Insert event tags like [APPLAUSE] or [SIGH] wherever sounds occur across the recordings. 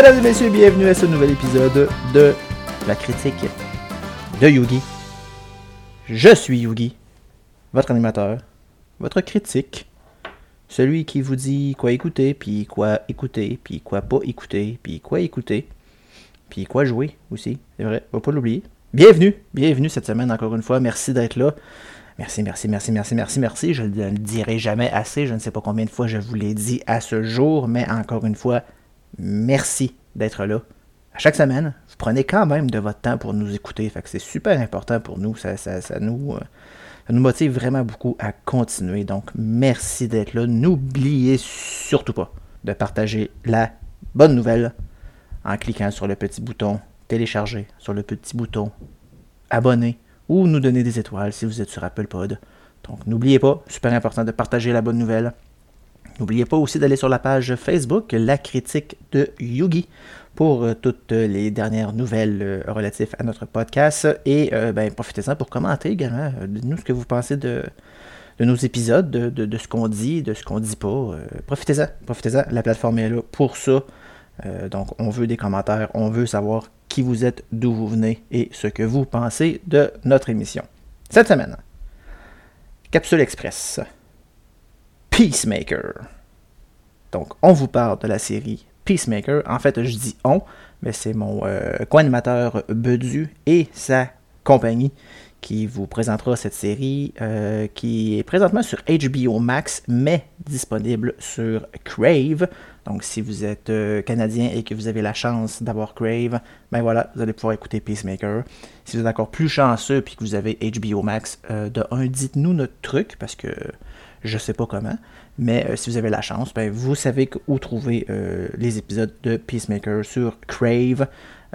Mesdames et messieurs, bienvenue à ce nouvel épisode de la critique de Yugi. Je suis Yugi, votre animateur, votre critique, celui qui vous dit quoi écouter, puis quoi écouter, puis quoi pas écouter, puis quoi écouter, puis quoi jouer aussi, c'est vrai, faut pas l'oublier. Bienvenue, bienvenue cette semaine encore une fois, merci d'être là. Merci, merci, merci, merci, merci, merci. Je ne le dirai jamais assez. Je ne sais pas combien de fois je vous l'ai dit à ce jour, mais encore une fois, merci d'être là. À chaque semaine, vous prenez quand même de votre temps pour nous écouter. Fait c'est super important pour nous. Ça, ça, ça nous, euh, ça nous motive vraiment beaucoup à continuer. Donc, merci d'être là. N'oubliez surtout pas de partager la bonne nouvelle en cliquant sur le petit bouton télécharger, sur le petit bouton abonner ou nous donner des étoiles si vous êtes sur Apple Pod. Donc n'oubliez pas, super important de partager la bonne nouvelle. N'oubliez pas aussi d'aller sur la page Facebook La critique de Yugi pour euh, toutes les dernières nouvelles euh, relatives à notre podcast et euh, ben, profitez-en pour commenter également. Dites-nous ce que vous pensez de, de nos épisodes, de, de- ce qu'on dit, de ce qu'on dit pas. Profitez-en, profitez-en. La plateforme est là pour ça. Donc, on veut des commentaires, on veut savoir qui vous êtes, d'où vous venez et ce que vous pensez de notre émission. Cette semaine, Capsule Express, Peacemaker. Donc, on vous parle de la série Peacemaker. En fait, je dis on, mais c'est mon euh, co-animateur Bedu et sa compagnie qui vous présentera cette série euh, qui est présentement sur HBO Max, mais disponible sur Crave. Donc, si vous êtes euh, canadien et que vous avez la chance d'avoir Crave, ben voilà, vous allez pouvoir écouter Peacemaker. Si vous êtes encore plus chanceux puis que vous avez HBO Max, de un, dites-nous notre truc parce que je sais pas comment. Mais euh, si vous avez la chance, ben, vous savez où trouver euh, les épisodes de Peacemaker sur Crave.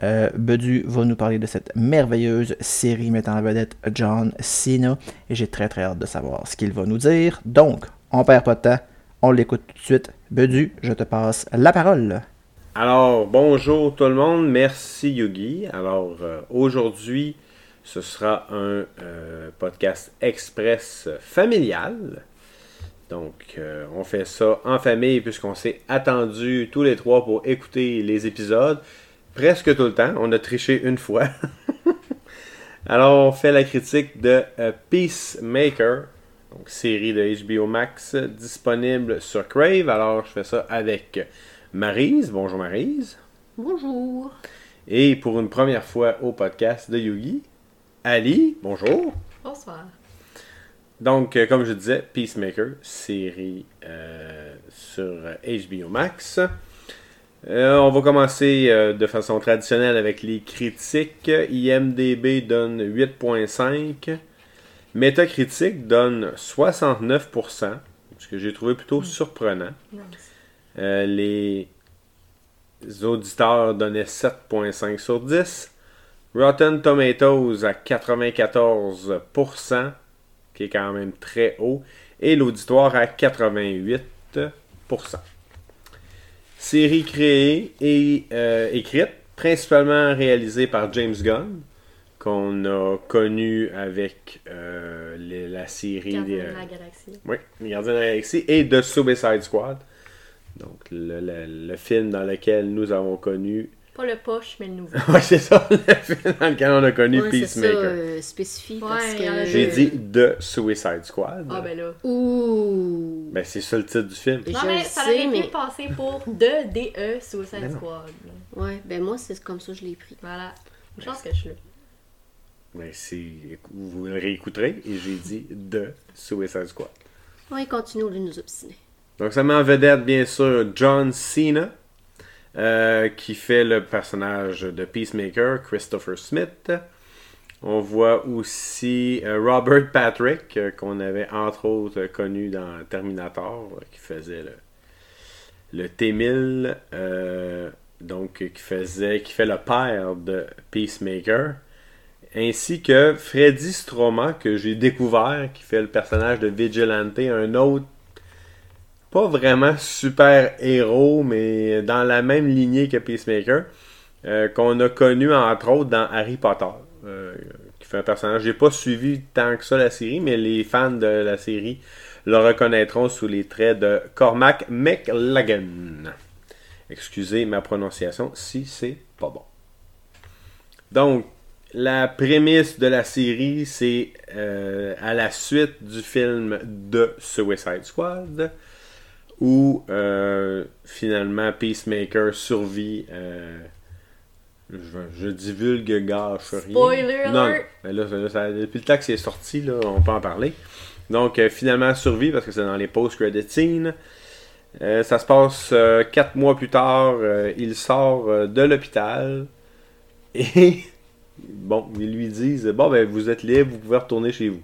Euh, Bedu va nous parler de cette merveilleuse série mettant en vedette John Cena. Et j'ai très très hâte de savoir ce qu'il va nous dire. Donc, on perd pas de temps. On l'écoute tout de suite. Bedu, je te passe la parole. Alors, bonjour tout le monde, merci Yugi. Alors, aujourd'hui, ce sera un podcast express familial. Donc, euh, on fait ça en famille puisqu'on s'est attendu tous les trois pour écouter les épisodes. Presque tout le temps. On a triché une fois. [LAUGHS] Alors, on fait la critique de euh, Peacemaker, donc série de HBO Max disponible sur Crave. Alors, je fais ça avec Marise. Bonjour Marise. Bonjour. Et pour une première fois au podcast de Yugi, Ali. Bonjour. Bonsoir. Donc, euh, comme je disais, Peacemaker, série euh, sur HBO Max. Euh, on va commencer de façon traditionnelle avec les critiques. IMDB donne 8.5. Metacritic donne 69%, ce que j'ai trouvé plutôt surprenant. Nice. Euh, les auditeurs donnaient 7.5 sur 10. Rotten Tomatoes à 94%, qui est quand même très haut. Et l'auditoire à 88%. Série créée et euh, écrite, principalement réalisée par James Gunn, qu'on a connu avec euh, les- la série Gardien des, de la galaxie. oui, Les Gardiens de la Galaxie et de Suicide Squad. Donc, le, le- le film dans lequel nous avons connu. Pas le poche, mais le nouveau. [LAUGHS] Ouais, c'est ça, le film dans lequel on a connu Ouais, c'est ça, Peacemaker. euh, parce que... J'ai dit de Suicide Squad. Ah ben là. Ouh. Ben, c'est ça le titre du film. Je Non mais ça aurait mais- pu passer pour [LAUGHS] de DE Suicide non. Squad. Ouais, ben moi, c'est comme ça que je l'ai pris. Voilà. Je pense que je suis là. Ben, c'est. Vous le réécouterez et j'ai dit de Suicide Squad. Ouais, continuons de nous obstiner. Donc, ça met en vedette, bien sûr, John Cena, euh, qui fait le personnage de Peacemaker, Christopher Smith. On voit aussi euh, Robert Patrick, euh, qu'on avait entre autres connu dans Terminator, qui faisait le, le T-1000, euh, donc qui faisait, qui fait le père de Peacemaker. Ainsi que Freddy Stroma, que j'ai découvert, qui fait le personnage de Vigilante, un autre pas vraiment super héros, mais dans la même lignée que Peacemaker, euh, qu'on a connu entre autres dans Harry Potter, euh, qui fait un personnage. J'ai pas suivi tant que ça la série, mais les fans de la série le reconnaîtront sous les traits de Cormac McLagan. Excusez ma prononciation si c'est pas bon. Donc, la prémisse de la série, c'est euh, à la suite du film de Suicide Squad, où euh, finalement Peacemaker survit. euh, je, je divulgue gâche rien. Spoiler Non, alert! mais là, ça- ça- depuis le temps que c'est sorti, là, on peut en parler. Donc, euh, finalement, survit parce que c'est dans les post-credit scenes. Euh, ça se passe quatre mois plus tard. il sort de l'hôpital. [LAUGHS] Et, bon, ils lui disent Bon, ben, vous êtes libre, vous pouvez retourner chez vous.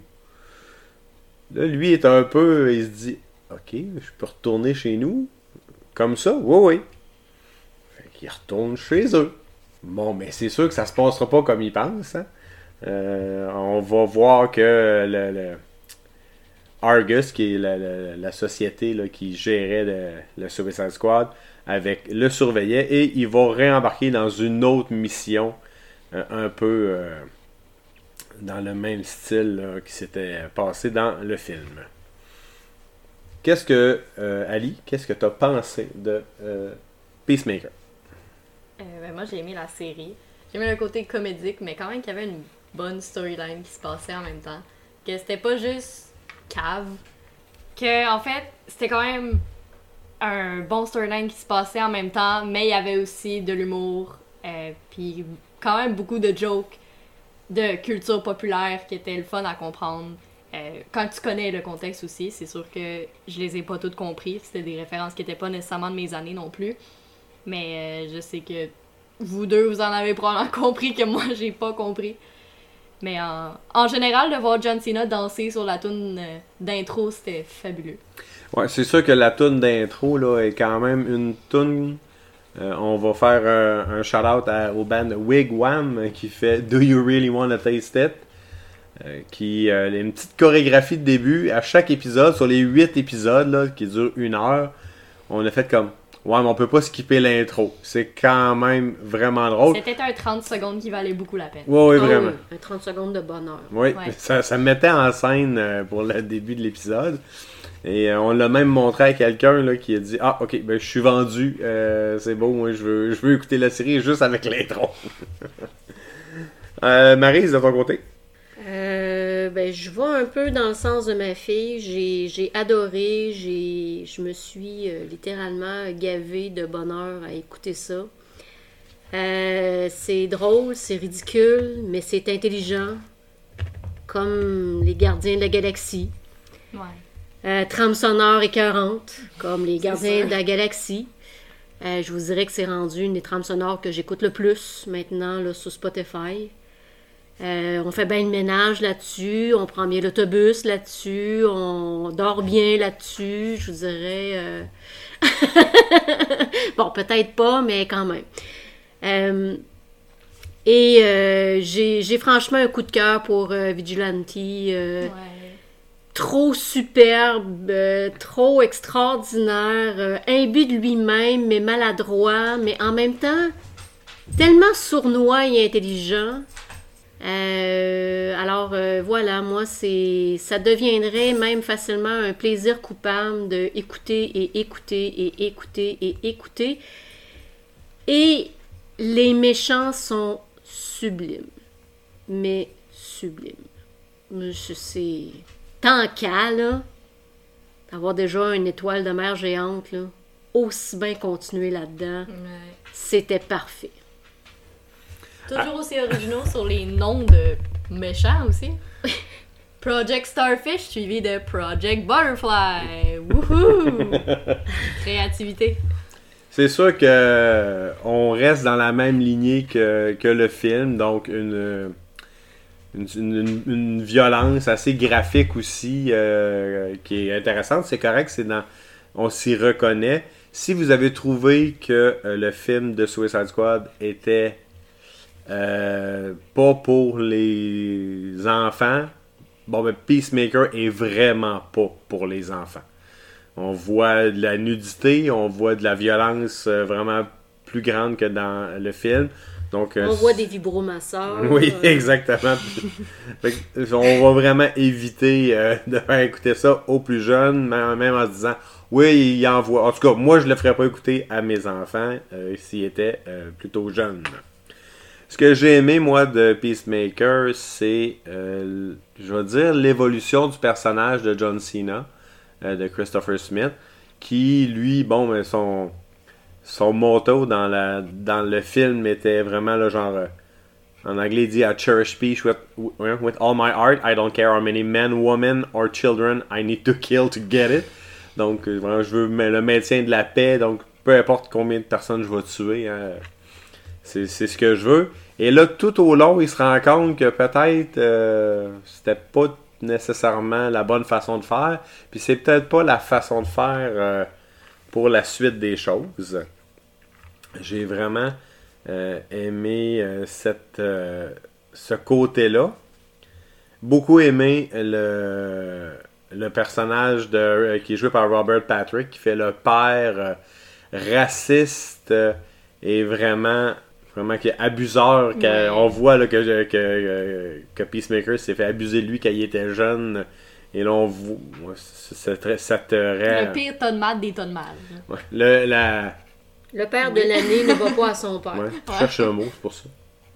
Là, lui est un peu. Il se dit Ok, je peux retourner chez nous Comme ça? Oui, oui. Fait qu'il retourne chez eux. Bon, mais c'est sûr que ça se passera pas comme il pense. hein. Euh, on va voir que le, le Argus, qui est la, société là, qui gérait le, le Squad, avec le surveillait et il va réembarquer dans une autre mission euh, un peu euh, dans le même style qui s'était passé dans le film. Qu'est-ce que, euh, Ali, qu'est-ce que tu as pensé de euh, Peacemaker? Euh, ben, moi, j'ai aimé la série. J'ai aimé le côté comédique, mais quand même qu'il y avait une bonne storyline qui se passait en même temps. Que c'était pas juste cave. Que, en fait, c'était quand même un bon storyline qui se passait en même temps, mais il y avait aussi de l'humour, euh, puis quand même beaucoup de jokes de culture populaire qui étaient le fun à comprendre. Euh, quand tu connais le contexte aussi, c'est sûr que je les ai pas toutes compris. C'était des références qui étaient pas nécessairement de mes années non plus. Mais euh, je sais que vous deux, vous en avez probablement [LAUGHS] compris que moi, j'ai pas compris. Mais en, en général, de voir John Cena danser sur la tune euh, d'intro, c'était fabuleux. Ouais, c'est sûr que la tune d'intro là est quand même une tune. on va faire un, un shout-out au band Wigwam qui fait Do You Really Wanna Taste It? Euh, qui euh, une petite chorégraphie de début à chaque épisode, sur les 8 épisodes là, qui durent une heure, on a fait comme Ouais, mais on peut pas skipper l'intro. C'est quand même vraiment drôle. C'était un 30 secondes qui valait beaucoup la peine. Ouais, ouais, Ah vraiment. oui, un 30 secondes de bonheur. Oui, Ouais. [LAUGHS] ça, ça me mettait en scène euh, pour le début de l'épisode. Et euh, on l'a même montré à quelqu'un là, qui a dit Ah, ok, ben, je suis vendu, euh, c'est beau, moi je veux, je veux écouter la série juste avec l'intro. [LAUGHS] euh, Maryse, de ton côté? Euh, ben, je vais un peu dans le sens de ma fille. J'ai, adoré, je me suis euh, littéralement gavée de bonheur à écouter ça. Euh, c'est drôle, c'est ridicule, mais c'est intelligent, comme les gardiens de la galaxie. Ouais. Trame sonore écœurante, comme les gardiens de la galaxie. Je vous dirais que c'est rendu une des trames sonores que j'écoute le plus maintenant là, sur Spotify. Euh, on fait bien le ménage là-dessus, on prend bien l'autobus là-dessus, on dort bien là-dessus, je vous dirais. euh, [LAUGHS] bon, peut-être pas, mais quand même. Euh, et j'ai franchement un coup de cœur pour Vigilante. Ouais. trop superbe, trop extraordinaire, imbu de lui-même, mais maladroit, mais en même temps tellement sournois et intelligent. Euh, alors euh, voilà, moi c'est, ça deviendrait même facilement un plaisir coupable de écouter et écouter et écouter et écouter. Et les méchants sont sublimes, mais sublimes. Sais tant qu'à, là, avoir déjà une étoile de mer géante, là, aussi bien continuer là-dedans, Ouais. c'était parfait. Toujours aussi originaux sur les noms de méchants aussi. [LAUGHS] Project Starfish suivi de Project Butterfly. Wouhou! [LAUGHS] Créativité. C'est sûr que euh, on reste dans la même lignée que, que le film, donc une, une, une- une violence assez graphique aussi euh, qui est intéressante. C'est correct, c'est dans, on s'y reconnaît. Si vous avez trouvé que euh, le film de Suicide Squad était euh, pas pour les enfants, bon ben Peacemaker est vraiment pas pour les enfants. On voit de la nudité, on voit de la violence euh, vraiment plus grande que dans le film. Donc, euh, On voit des vibromasseurs. [LAUGHS] Oui, exactement. [LAUGHS] On va vraiment éviter de faire écouter ça aux plus jeunes, même en se disant oui, il envoie. En tout cas, moi, je le ferais pas écouter à mes enfants s'ils étaient plutôt jeunes. Ce que j'ai aimé, moi, de Peacemaker, c'est, euh, je vais dire, l'évolution du personnage de John Cena, euh, de Christopher Smith, qui, lui, bon, son, son motto dans, la, dans le film était vraiment le genre. euh, en anglais, il dit I cherish peace with, with all my heart. I don't care how many men, women or children I need to kill to get it. Donc, euh, vraiment, je veux le maintien de la paix. Donc, peu importe combien de personnes je vais tuer, hein, c'est ce que je veux. Et là, tout au long, il se rend compte que peut-être euh, c'était pas nécessairement la bonne façon de faire. Puis c'est peut-être pas la façon de faire euh, pour la suite des choses. J'ai vraiment euh, aimé cette, ce côté-là. Beaucoup aimé le, personnage qui est joué par Robert Patrick, qui fait le père raciste et vraiment, vraiment qui est abuseur. que- Ouais. On voit là, que, que, que, que Peacemaker s'est fait abuser de lui quand il était jeune. Et là, on voit. ouais, c'est- c'est très- ça te rend- Le pire de mal des de mal. Ouais. Le, la, Le père de l'année ne va pas à son père. Ouais, je cherche un mot, c'est pour ça.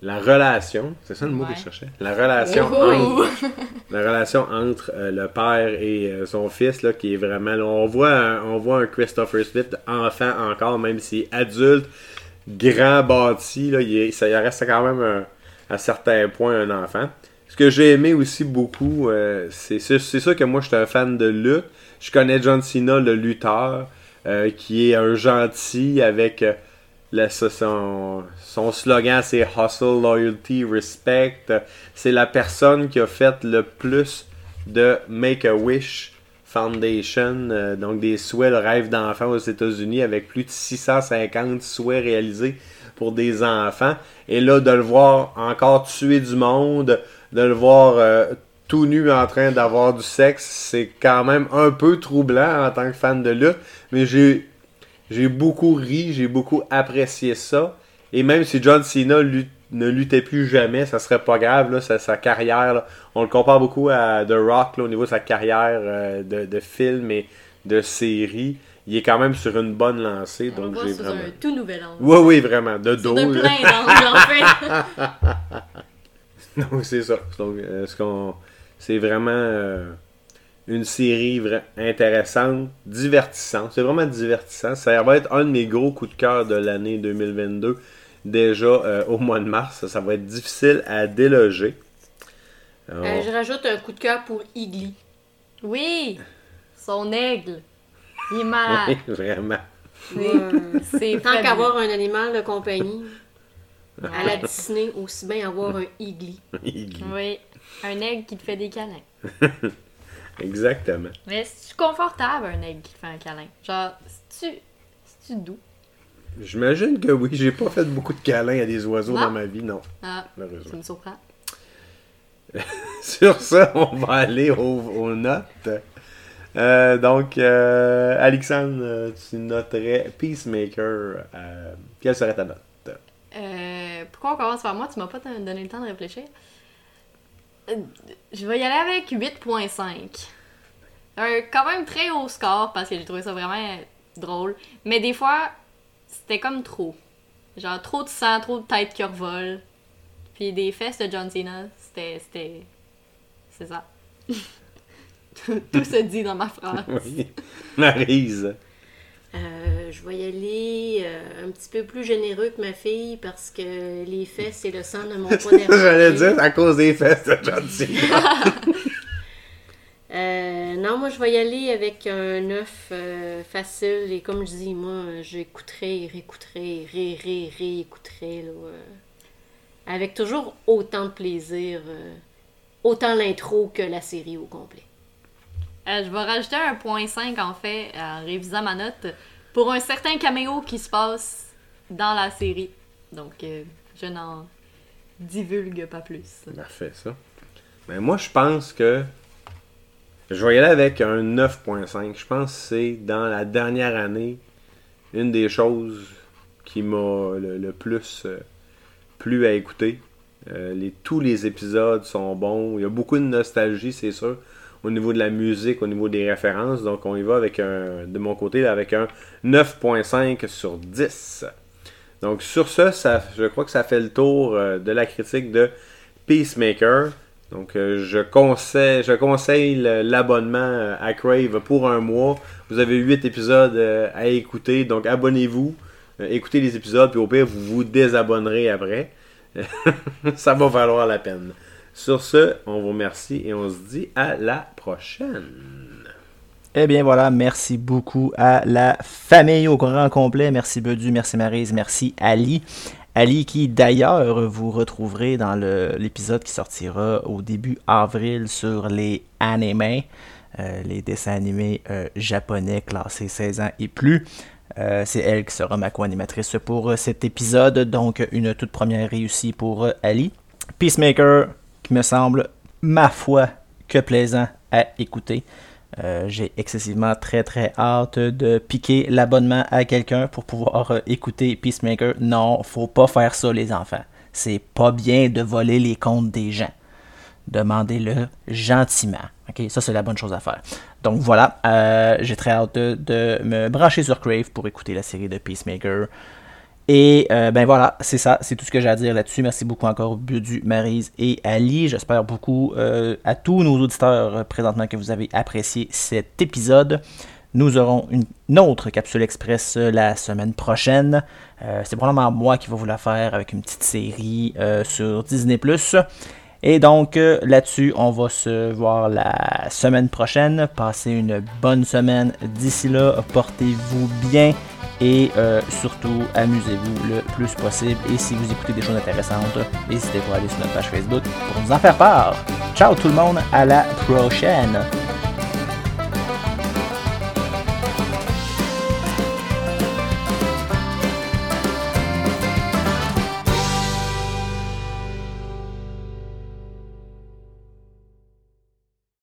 La relation, c'est ça le mot Ouais. que je cherchais? La relation, Oh, oui. entre, la relation entre euh, le père et euh, son fils, là, qui est vraiment. là, on, voit un, on voit un Christopher Smith enfant encore, même s'il est adulte, grand bâti, là, il, ça, il reste quand même un- à certains points un enfant. Ce que j'ai aimé aussi beaucoup, euh, c'est sûr que moi je suis un fan de lutte. Je connais John Cena, le lutteur, euh, qui est un gentil avec euh, ça, son, son slogan c'est Hustle, Loyalty, Respect. C'est la personne qui a fait le plus de Make-A-Wish Foundation, euh, donc des souhaits, le rêve d'enfant aux États-Unis, avec plus de 650 souhaits réalisés pour des enfants. Et là, de le voir encore tuer du monde, de le voir euh, tout nu en train d'avoir du sexe, c'est quand même un peu troublant en tant que fan de lutte. Mais j'ai j'ai beaucoup ri, j'ai beaucoup apprécié ça. Et même si John Cena lut- ne luttait plus jamais, ça serait pas grave, là, sa, sa carrière. là. On le compare beaucoup à The Rock là, au niveau de sa carrière euh, de, de film et de série. Il est quand même sur une bonne lancée, On donc j'ai vraiment. un tout nouvel angle. Oui, oui, vraiment, de dos. de là. plein d'angles, en fait. [LAUGHS] Donc c'est ça. Donc, euh, ce qu'on- c'est vraiment euh, une série vra- intéressante, divertissante. C'est vraiment divertissant. Ça va être un de mes gros coups de cœur de l'année 2022. Déjà euh, au mois de mars, ça va être difficile à déloger. Alors, Euh, je rajoute un coup de cœur pour Igly. Oui! Son aigle. Il est [LAUGHS] malade. oui, vraiment. C'est- Tant qu'avoir un animal de compagnie, à la [LAUGHS] Disney, aussi bien avoir un Igly. Oui. Un aigle qui te fait des câlins. [LAUGHS] Exactement. Mais c'est confortable, un aigle qui te fait un câlin. Genre, c'est-tu c'est-tu doux? J'imagine que oui, j'ai pas fait beaucoup de câlins à des oiseaux Non? dans ma vie, non, Ah, ça me surprend. [LAUGHS] Sur ça, on va aller aux, aux notes. Euh, donc, euh, Alexandre, tu noterais Peacemaker. euh, quelle serait ta note? Pourquoi on commence par moi? Tu m'as pas don- donné le temps de réfléchir. Je vais y aller avec 8.5. Un quand même très haut score parce que j'ai trouvé ça vraiment drôle. Mais des fois, c'était comme trop. Genre trop de sang, trop de têtes qui revolent. Puis des fesses de John Cena, c'était. c'était. C'est ça. [LAUGHS] tout, se dit dans ma phrase. [LAUGHS] Oui. Maryse. Euh, je vais y aller euh, un petit peu plus généreux que ma fille parce que les fesses et le sang ne m'ont pas [LAUGHS] dérangé. J'allais dire à cause des fesses de John Cena. Non, moi je vais y aller avec un œuf euh, facile et comme je dis, moi j'écouterai, réécouterai, ré, ré, réécouterai là, euh, avec toujours autant de plaisir, euh, autant l'intro que la série au complet. Euh, je vais rajouter un point 5 en fait en révisant ma note pour un certain caméo qui se passe dans la série. Donc euh, je n'en divulgue pas plus. Parfait, ça. Mais moi, je pense que. Je vais y aller avec un 9.5. Je pense que c'est dans la dernière année une des choses qui m'a le, plus euh, plu à écouter. Euh, les, tous les épisodes sont bons. Il y a beaucoup de nostalgie, c'est sûr, au niveau de la musique, au niveau des références. Donc on y va avec un, de mon côté avec un 9.5 sur 10. Donc sur ce, ça, je crois que ça fait le tour euh, de la critique de Peacemaker. Donc euh, je conseille, je conseille l'abonnement à Crave pour un mois. Vous avez 8 épisodes à écouter, donc abonnez-vous. écoutez les épisodes, puis au pire, vous vous désabonnerez après. [LAUGHS] ça va valoir la peine. Sur ce, on vous remercie et on se dit à la prochaine. Eh bien voilà, merci beaucoup à la famille au grand complet. Merci Bedu, merci Marise, merci Ali. Ali qui d'ailleurs vous retrouverez dans l'épisode qui sortira au début avril sur les animés, euh, les dessins animés euh, japonais classés 16 ans et plus. Euh, c'est elle qui sera ma co-animatrice pour cet épisode. Donc, une toute première réussie pour Ali. Peacemaker, qui me semble, ma foi, que plaisant à écouter. J'ai excessivement très très hâte de piquer l'abonnement à quelqu'un pour pouvoir écouter Peacemaker. Non, faut pas faire ça, les enfants. C'est pas bien de voler les comptes des gens demandez-le gentiment. Ok, ça c'est la bonne chose à faire. Donc voilà, euh, j'ai très hâte de, me brancher sur Crave pour écouter la série de Peacemaker. Et euh, ben voilà, c'est ça, c'est tout ce que j'ai à dire là-dessus. Merci beaucoup encore Budu, Marise et Ali. J'espère beaucoup euh, à tous nos auditeurs présentement que vous avez apprécié cet épisode. Nous aurons une, autre capsule express la semaine prochaine. c'est probablement moi qui vais vous la faire avec une petite série sur Disney ⁇ et donc euh, là-dessus, on va se voir la semaine prochaine. Passez une bonne semaine. D'ici là, portez-vous bien et euh, surtout amusez-vous le plus possible. Et si vous écoutez des choses intéressantes, n'hésitez pas à aller sur notre page Facebook pour nous en faire part. Ciao tout le monde, à la prochaine.